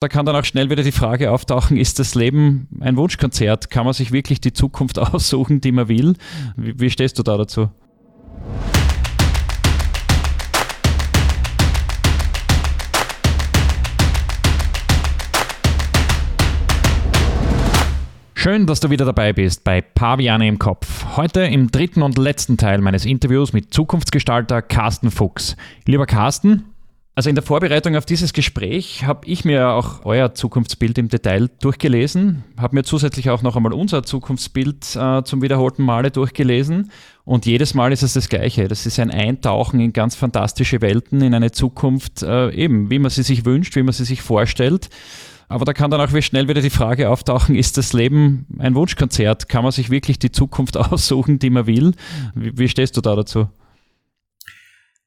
Da kann dann auch schnell wieder die Frage auftauchen, ist das Leben ein Wunschkonzert? Kann man sich wirklich die Zukunft aussuchen, die man will? Wie, wie stehst du da dazu? Schön, dass du wieder dabei bist bei Paviane im Kopf. Heute im dritten und letzten Teil meines Interviews mit Zukunftsgestalter Carsten Fuchs. Lieber Carsten, also in der Vorbereitung auf dieses Gespräch habe ich mir auch euer Zukunftsbild im Detail durchgelesen, habe mir zusätzlich auch noch einmal unser Zukunftsbild äh, zum wiederholten Male durchgelesen und jedes Mal ist es das Gleiche. Das ist ein Eintauchen in ganz fantastische Welten, in eine Zukunft, äh, eben wie man sie sich wünscht, wie man sie sich vorstellt. Aber da kann dann auch schnell wieder die Frage auftauchen, ist das Leben ein Wunschkonzert? Kann man sich wirklich die Zukunft aussuchen, die man will? Wie, wie stehst du da dazu?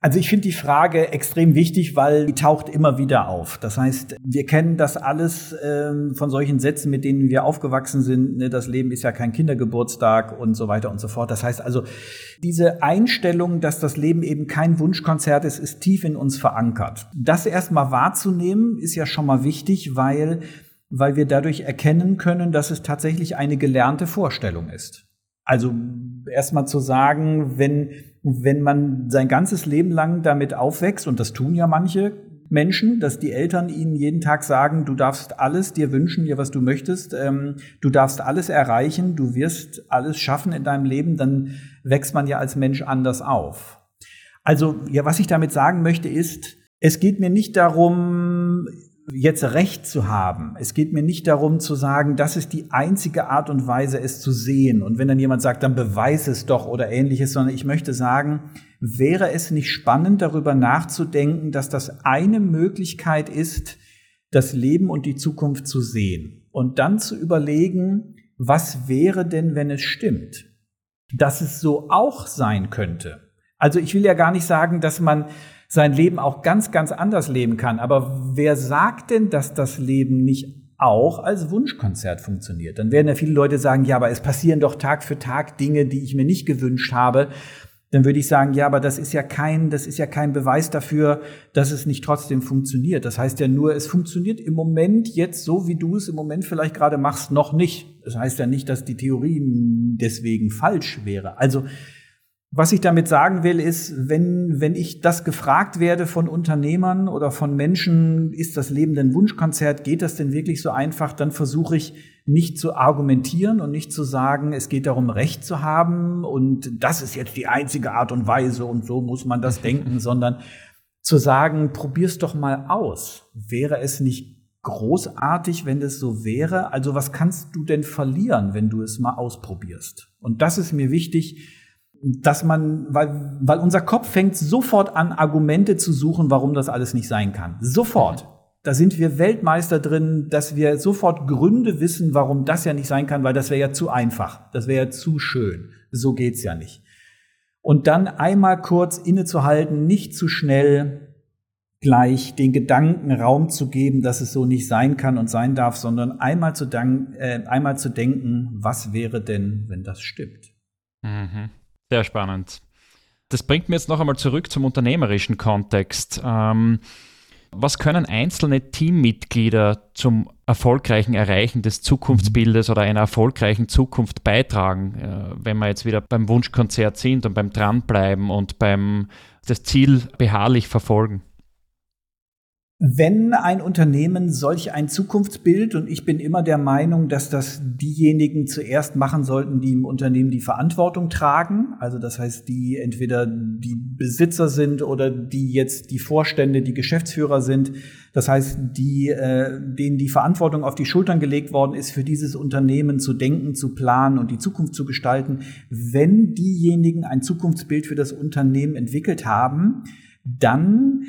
Also ich finde die Frage extrem wichtig, weil die taucht immer wieder auf. Das heißt, wir kennen das alles ähm, von solchen Sätzen, mit denen wir aufgewachsen sind. Ne? Das Leben ist ja kein Kindergeburtstag und so weiter und so fort. Das heißt also, diese Einstellung, dass das Leben eben kein Wunschkonzert ist, ist tief in uns verankert. Das erstmal wahrzunehmen, ist ja schon mal wichtig, weil, weil wir dadurch erkennen können, dass es tatsächlich eine gelernte Vorstellung ist. Also erstmal zu sagen, wenn, wenn man sein ganzes Leben lang damit aufwächst, und das tun ja manche Menschen, dass die Eltern ihnen jeden Tag sagen, du darfst alles dir wünschen, dir was du möchtest, ähm, du darfst alles erreichen, du wirst alles schaffen in deinem Leben, dann wächst man ja als Mensch anders auf. Also, ja, was ich damit sagen möchte ist, es geht mir nicht darum, jetzt Recht zu haben. Es geht mir nicht darum zu sagen, das ist die einzige Art und Weise, es zu sehen. Und wenn dann jemand sagt, dann beweis es doch oder ähnliches, sondern ich möchte sagen, wäre es nicht spannend, darüber nachzudenken, dass das eine Möglichkeit ist, das Leben und die Zukunft zu sehen. Und dann zu überlegen, was wäre denn, wenn es stimmt? Dass es so auch sein könnte. Also ich will ja gar nicht sagen, dass man sein Leben auch ganz, ganz anders leben kann. Aber wer sagt denn, dass das Leben nicht auch als Wunschkonzert funktioniert? Dann werden ja viele Leute sagen, ja, aber es passieren doch Tag für Tag Dinge, die ich mir nicht gewünscht habe. Dann würde ich sagen, ja, aber das ist ja kein, das ist ja kein Beweis dafür, dass es nicht trotzdem funktioniert. Das heißt ja nur, es funktioniert im Moment jetzt so, wie du es im Moment vielleicht gerade machst, noch nicht. Das heißt ja nicht, dass die Theorie deswegen falsch wäre. Also, was ich damit sagen will, ist, wenn, wenn ich das gefragt werde von Unternehmern oder von Menschen, ist das Leben denn Wunschkonzert, geht das denn wirklich so einfach, dann versuche ich nicht zu argumentieren und nicht zu sagen, es geht darum, Recht zu haben und das ist jetzt die einzige Art und Weise und so muss man das denken, sondern zu sagen, probier's doch mal aus. Wäre es nicht großartig, wenn das so wäre? Also was kannst du denn verlieren, wenn du es mal ausprobierst? Und das ist mir wichtig, dass man, weil, weil unser Kopf fängt sofort an, Argumente zu suchen, warum das alles nicht sein kann. Sofort. Da sind wir Weltmeister drin, dass wir sofort Gründe wissen, warum das ja nicht sein kann, weil das wäre ja zu einfach. Das wäre ja zu schön. So geht's ja nicht. Und dann einmal kurz innezuhalten, nicht zu schnell gleich den Gedanken Raum zu geben, dass es so nicht sein kann und sein darf, sondern einmal zu, dank, äh, einmal zu denken, was wäre denn, wenn das stimmt? Mhm. Sehr spannend. Das bringt mir jetzt noch einmal zurück zum unternehmerischen Kontext. Ähm, was können einzelne Teammitglieder zum erfolgreichen Erreichen des Zukunftsbildes oder einer erfolgreichen Zukunft beitragen, äh, wenn wir jetzt wieder beim Wunschkonzert sind und beim Dranbleiben und beim das Ziel beharrlich verfolgen? Wenn ein Unternehmen solch ein Zukunftsbild, und ich bin immer der Meinung, dass das diejenigen zuerst machen sollten, die im Unternehmen die Verantwortung tragen, also das heißt, die entweder die Besitzer sind oder die jetzt die Vorstände, die Geschäftsführer sind, das heißt, die, äh, denen die Verantwortung auf die Schultern gelegt worden ist, für dieses Unternehmen zu denken, zu planen und die Zukunft zu gestalten, wenn diejenigen ein Zukunftsbild für das Unternehmen entwickelt haben, dann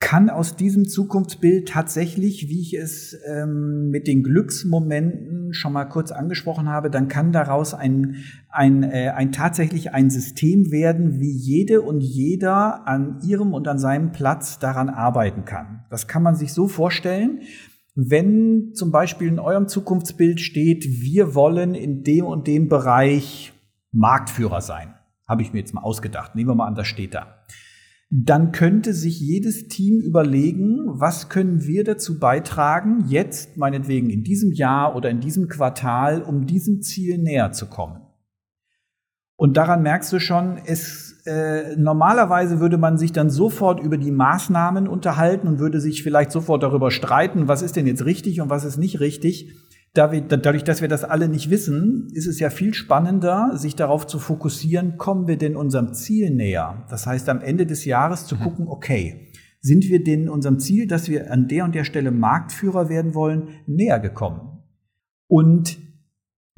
kann aus diesem Zukunftsbild tatsächlich, wie ich es ähm, mit den Glücksmomenten schon mal kurz angesprochen habe, dann kann daraus ein, ein, äh, ein tatsächlich ein System werden, wie jede und jeder an ihrem und an seinem Platz daran arbeiten kann. Das kann man sich so vorstellen, wenn zum Beispiel in eurem Zukunftsbild steht, wir wollen in dem und dem Bereich Marktführer sein. Habe ich mir jetzt mal ausgedacht. Nehmen wir mal an, das steht da dann könnte sich jedes Team überlegen, was können wir dazu beitragen, jetzt meinetwegen in diesem Jahr oder in diesem Quartal, um diesem Ziel näher zu kommen. Und daran merkst du schon, es äh, normalerweise würde man sich dann sofort über die Maßnahmen unterhalten und würde sich vielleicht sofort darüber streiten, was ist denn jetzt richtig und was ist nicht richtig. Dadurch, dass wir das alle nicht wissen, ist es ja viel spannender, sich darauf zu fokussieren, kommen wir denn unserem Ziel näher? Das heißt, am Ende des Jahres zu mhm. gucken, okay, sind wir denn unserem Ziel, dass wir an der und der Stelle Marktführer werden wollen, näher gekommen? Und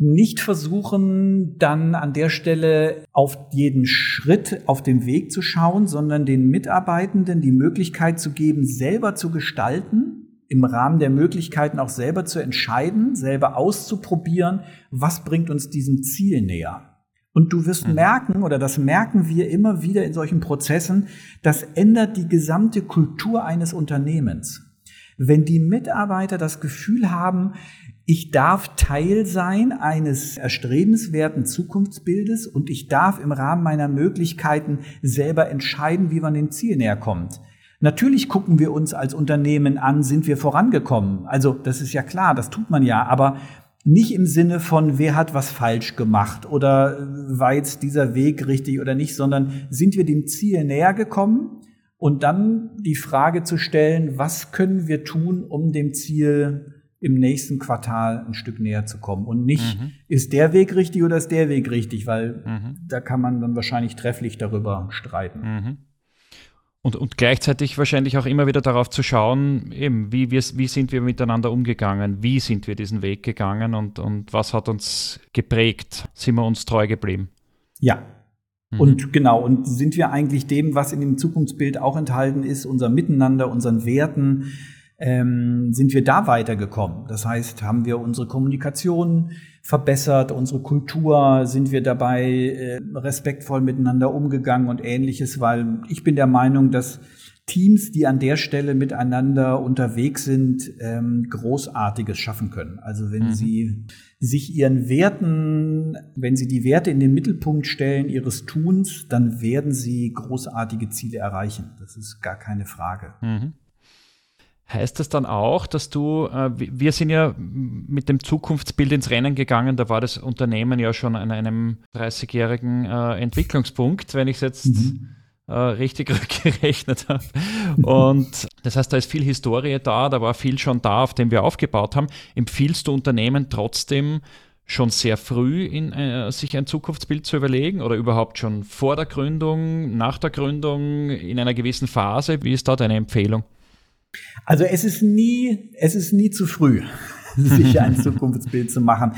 nicht versuchen, dann an der Stelle auf jeden Schritt auf dem Weg zu schauen, sondern den Mitarbeitenden die Möglichkeit zu geben, selber zu gestalten im Rahmen der Möglichkeiten auch selber zu entscheiden, selber auszuprobieren, was bringt uns diesem Ziel näher. Und du wirst mhm. merken, oder das merken wir immer wieder in solchen Prozessen, das ändert die gesamte Kultur eines Unternehmens. Wenn die Mitarbeiter das Gefühl haben, ich darf Teil sein eines erstrebenswerten Zukunftsbildes und ich darf im Rahmen meiner Möglichkeiten selber entscheiden, wie man dem Ziel näher kommt Natürlich gucken wir uns als Unternehmen an, sind wir vorangekommen. Also das ist ja klar, das tut man ja, aber nicht im Sinne von, wer hat was falsch gemacht oder war jetzt dieser Weg richtig oder nicht, sondern sind wir dem Ziel näher gekommen und dann die Frage zu stellen, was können wir tun, um dem Ziel im nächsten Quartal ein Stück näher zu kommen und nicht, mhm. ist der Weg richtig oder ist der Weg richtig, weil mhm. da kann man dann wahrscheinlich trefflich darüber streiten. Mhm. Und, und gleichzeitig wahrscheinlich auch immer wieder darauf zu schauen, eben, wie, wir, wie sind wir miteinander umgegangen, wie sind wir diesen Weg gegangen und, und was hat uns geprägt, sind wir uns treu geblieben. Ja. Mhm. Und genau, und sind wir eigentlich dem, was in dem Zukunftsbild auch enthalten ist, unser Miteinander, unseren Werten, ähm, sind wir da weitergekommen. Das heißt, haben wir unsere Kommunikation verbessert, unsere Kultur, sind wir dabei äh, respektvoll miteinander umgegangen und ähnliches, weil ich bin der Meinung, dass Teams, die an der Stelle miteinander unterwegs sind, ähm, Großartiges schaffen können. Also wenn mhm. sie sich ihren Werten, wenn sie die Werte in den Mittelpunkt stellen ihres Tuns, dann werden sie großartige Ziele erreichen. Das ist gar keine Frage. Mhm. Heißt das dann auch, dass du, äh, wir sind ja mit dem Zukunftsbild ins Rennen gegangen, da war das Unternehmen ja schon an einem 30-jährigen äh, Entwicklungspunkt, wenn ich es jetzt mhm. äh, richtig gerechnet habe. Und das heißt, da ist viel Historie da, da war viel schon da, auf dem wir aufgebaut haben. Empfiehlst du Unternehmen trotzdem, schon sehr früh in, äh, sich ein Zukunftsbild zu überlegen oder überhaupt schon vor der Gründung, nach der Gründung, in einer gewissen Phase? Wie ist da deine Empfehlung? Also es ist nie, es ist nie zu früh, sich ein Zukunftsbild zu machen.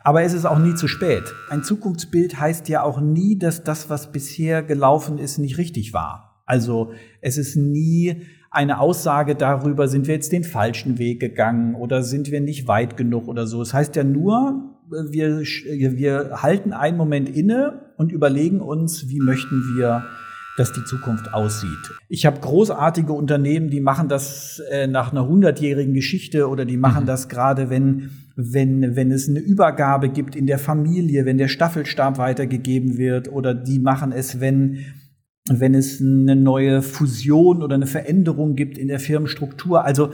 Aber es ist auch nie zu spät. Ein Zukunftsbild heißt ja auch nie, dass das, was bisher gelaufen ist, nicht richtig war. Also es ist nie eine Aussage darüber, sind wir jetzt den falschen Weg gegangen oder sind wir nicht weit genug oder so. Es heißt ja nur, wir, wir halten einen Moment inne und überlegen uns, wie möchten wir dass die Zukunft aussieht. Ich habe großartige Unternehmen, die machen das äh, nach einer hundertjährigen Geschichte oder die machen mhm. das gerade, wenn, wenn, wenn es eine Übergabe gibt in der Familie, wenn der Staffelstab weitergegeben wird oder die machen es, wenn wenn es eine neue Fusion oder eine Veränderung gibt in der Firmenstruktur. Also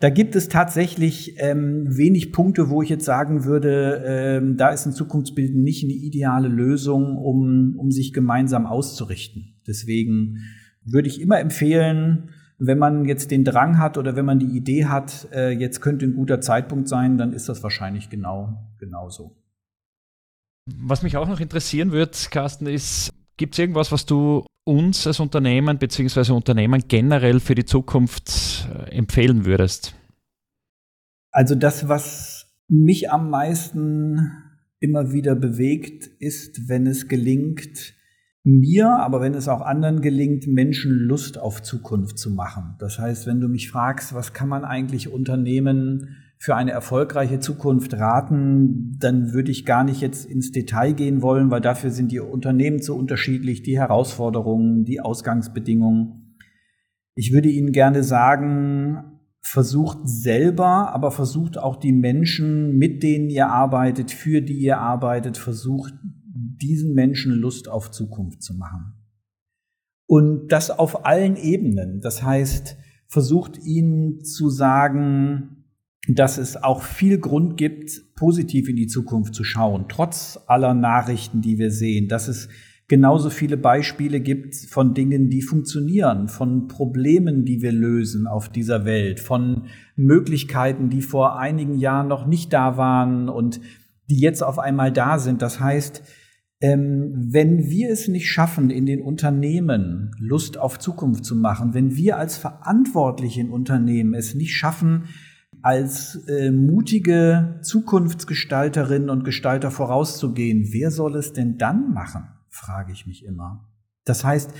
da gibt es tatsächlich ähm, wenig Punkte, wo ich jetzt sagen würde, ähm, da ist ein Zukunftsbild nicht eine ideale Lösung, um, um sich gemeinsam auszurichten. Deswegen würde ich immer empfehlen, wenn man jetzt den Drang hat oder wenn man die Idee hat, äh, jetzt könnte ein guter Zeitpunkt sein, dann ist das wahrscheinlich genau genauso. Was mich auch noch interessieren wird, Carsten, ist, gibt es irgendwas, was du uns als Unternehmen bzw. Unternehmen generell für die Zukunft äh, empfehlen würdest? Also das, was mich am meisten immer wieder bewegt, ist, wenn es gelingt, mir, aber wenn es auch anderen gelingt, Menschen Lust auf Zukunft zu machen. Das heißt, wenn du mich fragst, was kann man eigentlich Unternehmen für eine erfolgreiche Zukunft raten, dann würde ich gar nicht jetzt ins Detail gehen wollen, weil dafür sind die Unternehmen zu unterschiedlich, die Herausforderungen, die Ausgangsbedingungen. Ich würde Ihnen gerne sagen, versucht selber, aber versucht auch die Menschen, mit denen ihr arbeitet, für die ihr arbeitet, versucht diesen Menschen Lust auf Zukunft zu machen. Und das auf allen Ebenen. Das heißt, versucht ihnen zu sagen, dass es auch viel Grund gibt, positiv in die Zukunft zu schauen, trotz aller Nachrichten, die wir sehen, dass es genauso viele Beispiele gibt von Dingen, die funktionieren, von Problemen, die wir lösen auf dieser Welt, von Möglichkeiten, die vor einigen Jahren noch nicht da waren und die jetzt auf einmal da sind. Das heißt, wenn wir es nicht schaffen, in den Unternehmen Lust auf Zukunft zu machen, wenn wir als Verantwortliche in Unternehmen es nicht schaffen, als äh, mutige Zukunftsgestalterinnen und Gestalter vorauszugehen, wer soll es denn dann machen? frage ich mich immer. Das heißt,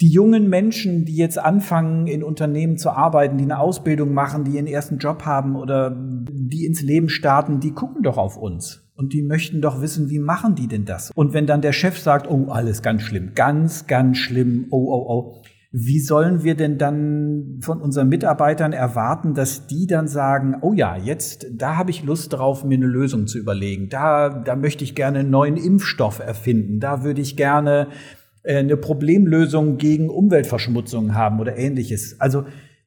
die jungen Menschen, die jetzt anfangen, in Unternehmen zu arbeiten, die eine Ausbildung machen, die ihren ersten Job haben oder die ins Leben starten, die gucken doch auf uns. Und die möchten doch wissen, wie machen die denn das? Und wenn dann der Chef sagt, oh, alles ganz schlimm, ganz, ganz schlimm, oh, oh, oh, wie sollen wir denn dann von unseren Mitarbeitern erwarten, dass die dann sagen, oh ja, jetzt, da habe ich Lust drauf, mir eine Lösung zu überlegen. Da, da möchte ich gerne einen neuen Impfstoff erfinden. Da würde ich gerne äh, eine Problemlösung gegen Umweltverschmutzung haben oder ähnliches. Also,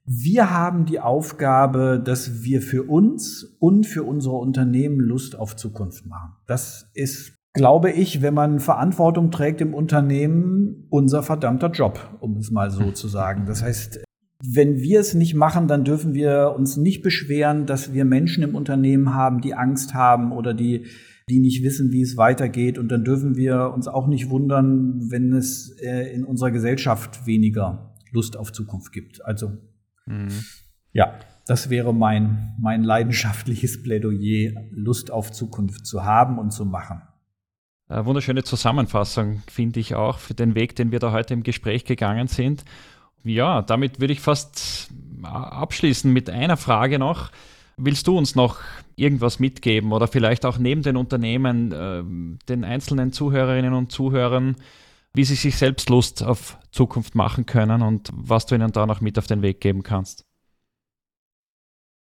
wir haben die Aufgabe, dass wir für uns und für unsere Unternehmen Lust auf Zukunft machen. Das ist glaube ich, wenn man Verantwortung trägt im Unternehmen, unser verdammter Job, um es mal so zu sagen. Das heißt, wenn wir es nicht machen, dann dürfen wir uns nicht beschweren, dass wir Menschen im Unternehmen haben, die Angst haben oder die, die nicht wissen, wie es weitergeht. Und dann dürfen wir uns auch nicht wundern, wenn es äh, in unserer Gesellschaft weniger Lust auf Zukunft gibt. Also, mhm. ja, das wäre mein, mein leidenschaftliches Plädoyer, Lust auf Zukunft zu haben und zu machen. Eine wunderschöne Zusammenfassung, finde ich auch, für den Weg, den wir da heute im Gespräch gegangen sind. Ja, damit würde ich fast abschließen mit einer Frage noch. Willst du uns noch irgendwas mitgeben oder vielleicht auch neben den Unternehmen, äh, den einzelnen Zuhörerinnen und Zuhörern, wie sie sich selbst Lust auf Zukunft machen können und was du ihnen da noch mit auf den Weg geben kannst?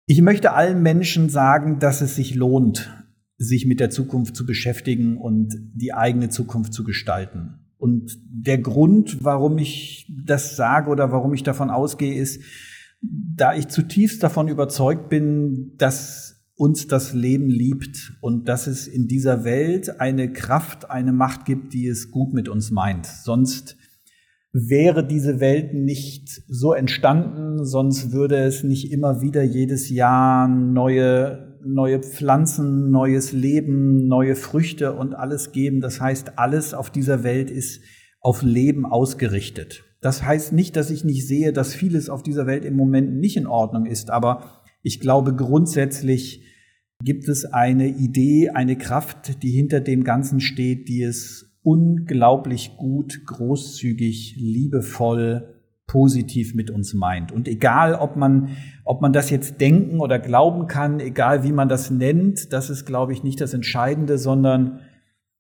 Ich möchte allen Menschen sagen, dass es sich lohnt, sich mit der Zukunft zu beschäftigen und die eigene Zukunft zu gestalten. Und der Grund, warum ich das sage oder warum ich davon ausgehe, ist, da ich zutiefst davon überzeugt bin, dass uns das Leben liebt und dass es in dieser Welt eine Kraft, eine Macht gibt, die es gut mit uns meint. Sonst wäre diese Welt nicht so entstanden, sonst würde es nicht immer wieder jedes Jahr neue neue Pflanzen, neues Leben, neue Früchte und alles geben. Das heißt, alles auf dieser Welt ist auf Leben ausgerichtet. Das heißt nicht, dass ich nicht sehe, dass vieles auf dieser Welt im Moment nicht in Ordnung ist, aber ich glaube grundsätzlich gibt es eine Idee, eine Kraft, die hinter dem Ganzen steht, die es unglaublich gut, großzügig, liebevoll positiv mit uns meint. Und egal, ob man, ob man das jetzt denken oder glauben kann, egal wie man das nennt, das ist, glaube ich, nicht das Entscheidende, sondern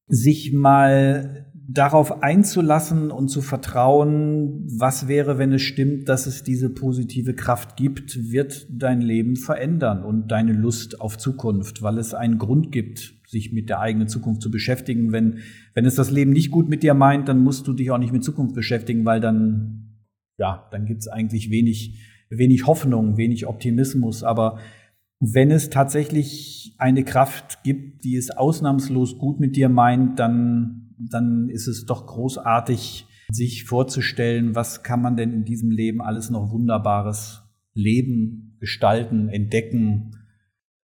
sich mal darauf einzulassen und zu vertrauen, was wäre, wenn es stimmt, dass es diese positive Kraft gibt, wird dein Leben verändern und deine Lust auf Zukunft, weil es einen Grund gibt, sich mit der eigenen Zukunft zu beschäftigen. Wenn, wenn es das Leben nicht gut mit dir meint, dann musst du dich auch nicht mit Zukunft beschäftigen, weil dann ja, dann gibt's eigentlich wenig, wenig Hoffnung, wenig Optimismus. Aber wenn es tatsächlich eine Kraft gibt, die es ausnahmslos gut mit dir meint, dann, dann ist es doch großartig, sich vorzustellen, was kann man denn in diesem Leben alles noch Wunderbares leben, gestalten, entdecken,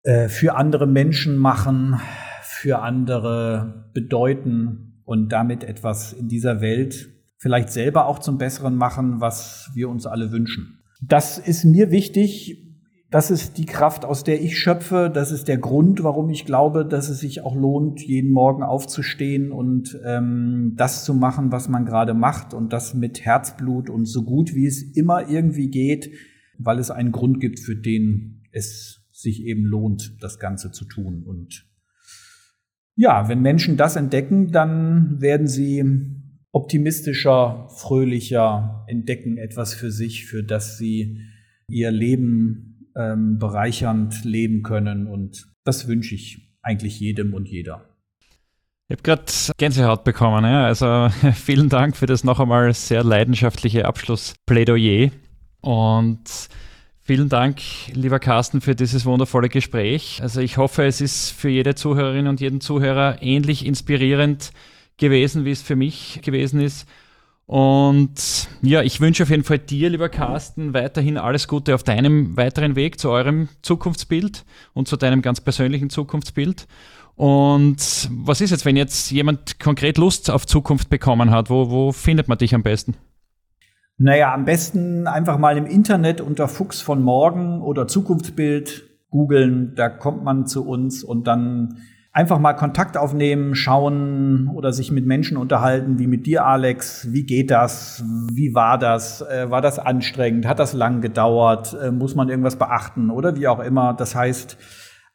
äh, für andere Menschen machen, für andere bedeuten und damit etwas in dieser Welt vielleicht selber auch zum Besseren machen, was wir uns alle wünschen. Das ist mir wichtig. Das ist die Kraft, aus der ich schöpfe. Das ist der Grund, warum ich glaube, dass es sich auch lohnt, jeden Morgen aufzustehen und ähm, das zu machen, was man gerade macht und das mit Herzblut und so gut wie es immer irgendwie geht, weil es einen Grund gibt, für den es sich eben lohnt, das Ganze zu tun. Und ja, wenn Menschen das entdecken, dann werden sie optimistischer, fröhlicher, entdecken etwas für sich, für das sie ihr Leben ähm, bereichernd leben können. Und das wünsche ich eigentlich jedem und jeder. Ich habe gerade Gänsehaut bekommen. Ja. Also vielen Dank für das noch einmal sehr leidenschaftliche Abschlussplädoyer. Und vielen Dank, lieber Carsten, für dieses wundervolle Gespräch. Also ich hoffe, es ist für jede Zuhörerin und jeden Zuhörer ähnlich inspirierend gewesen, wie es für mich gewesen ist. Und ja, ich wünsche auf jeden Fall dir, lieber Carsten, weiterhin alles Gute auf deinem weiteren Weg zu eurem Zukunftsbild und zu deinem ganz persönlichen Zukunftsbild. Und was ist jetzt, wenn jetzt jemand konkret Lust auf Zukunft bekommen hat? Wo, wo findet man dich am besten? Naja, am besten einfach mal im Internet unter Fuchs von morgen oder Zukunftsbild googeln. Da kommt man zu uns und dann einfach mal Kontakt aufnehmen, schauen oder sich mit Menschen unterhalten, wie mit dir, Alex. Wie geht das? Wie war das? Äh, war das anstrengend? Hat das lang gedauert? Äh, muss man irgendwas beachten oder wie auch immer? Das heißt,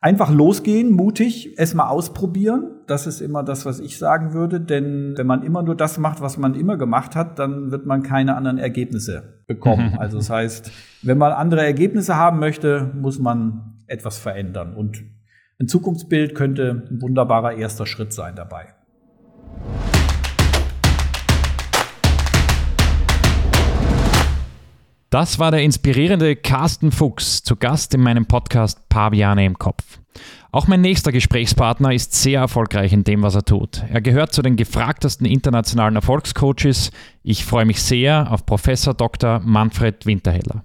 einfach losgehen, mutig, es mal ausprobieren. Das ist immer das, was ich sagen würde. Denn wenn man immer nur das macht, was man immer gemacht hat, dann wird man keine anderen Ergebnisse bekommen. also das heißt, wenn man andere Ergebnisse haben möchte, muss man etwas verändern. Und ein Zukunftsbild könnte ein wunderbarer erster Schritt sein dabei. Das war der inspirierende Carsten Fuchs, zu Gast in meinem Podcast Paviane im Kopf. Auch mein nächster Gesprächspartner ist sehr erfolgreich in dem, was er tut. Er gehört zu den gefragtesten internationalen Erfolgscoaches. Ich freue mich sehr auf Professor Dr. Manfred Winterheller.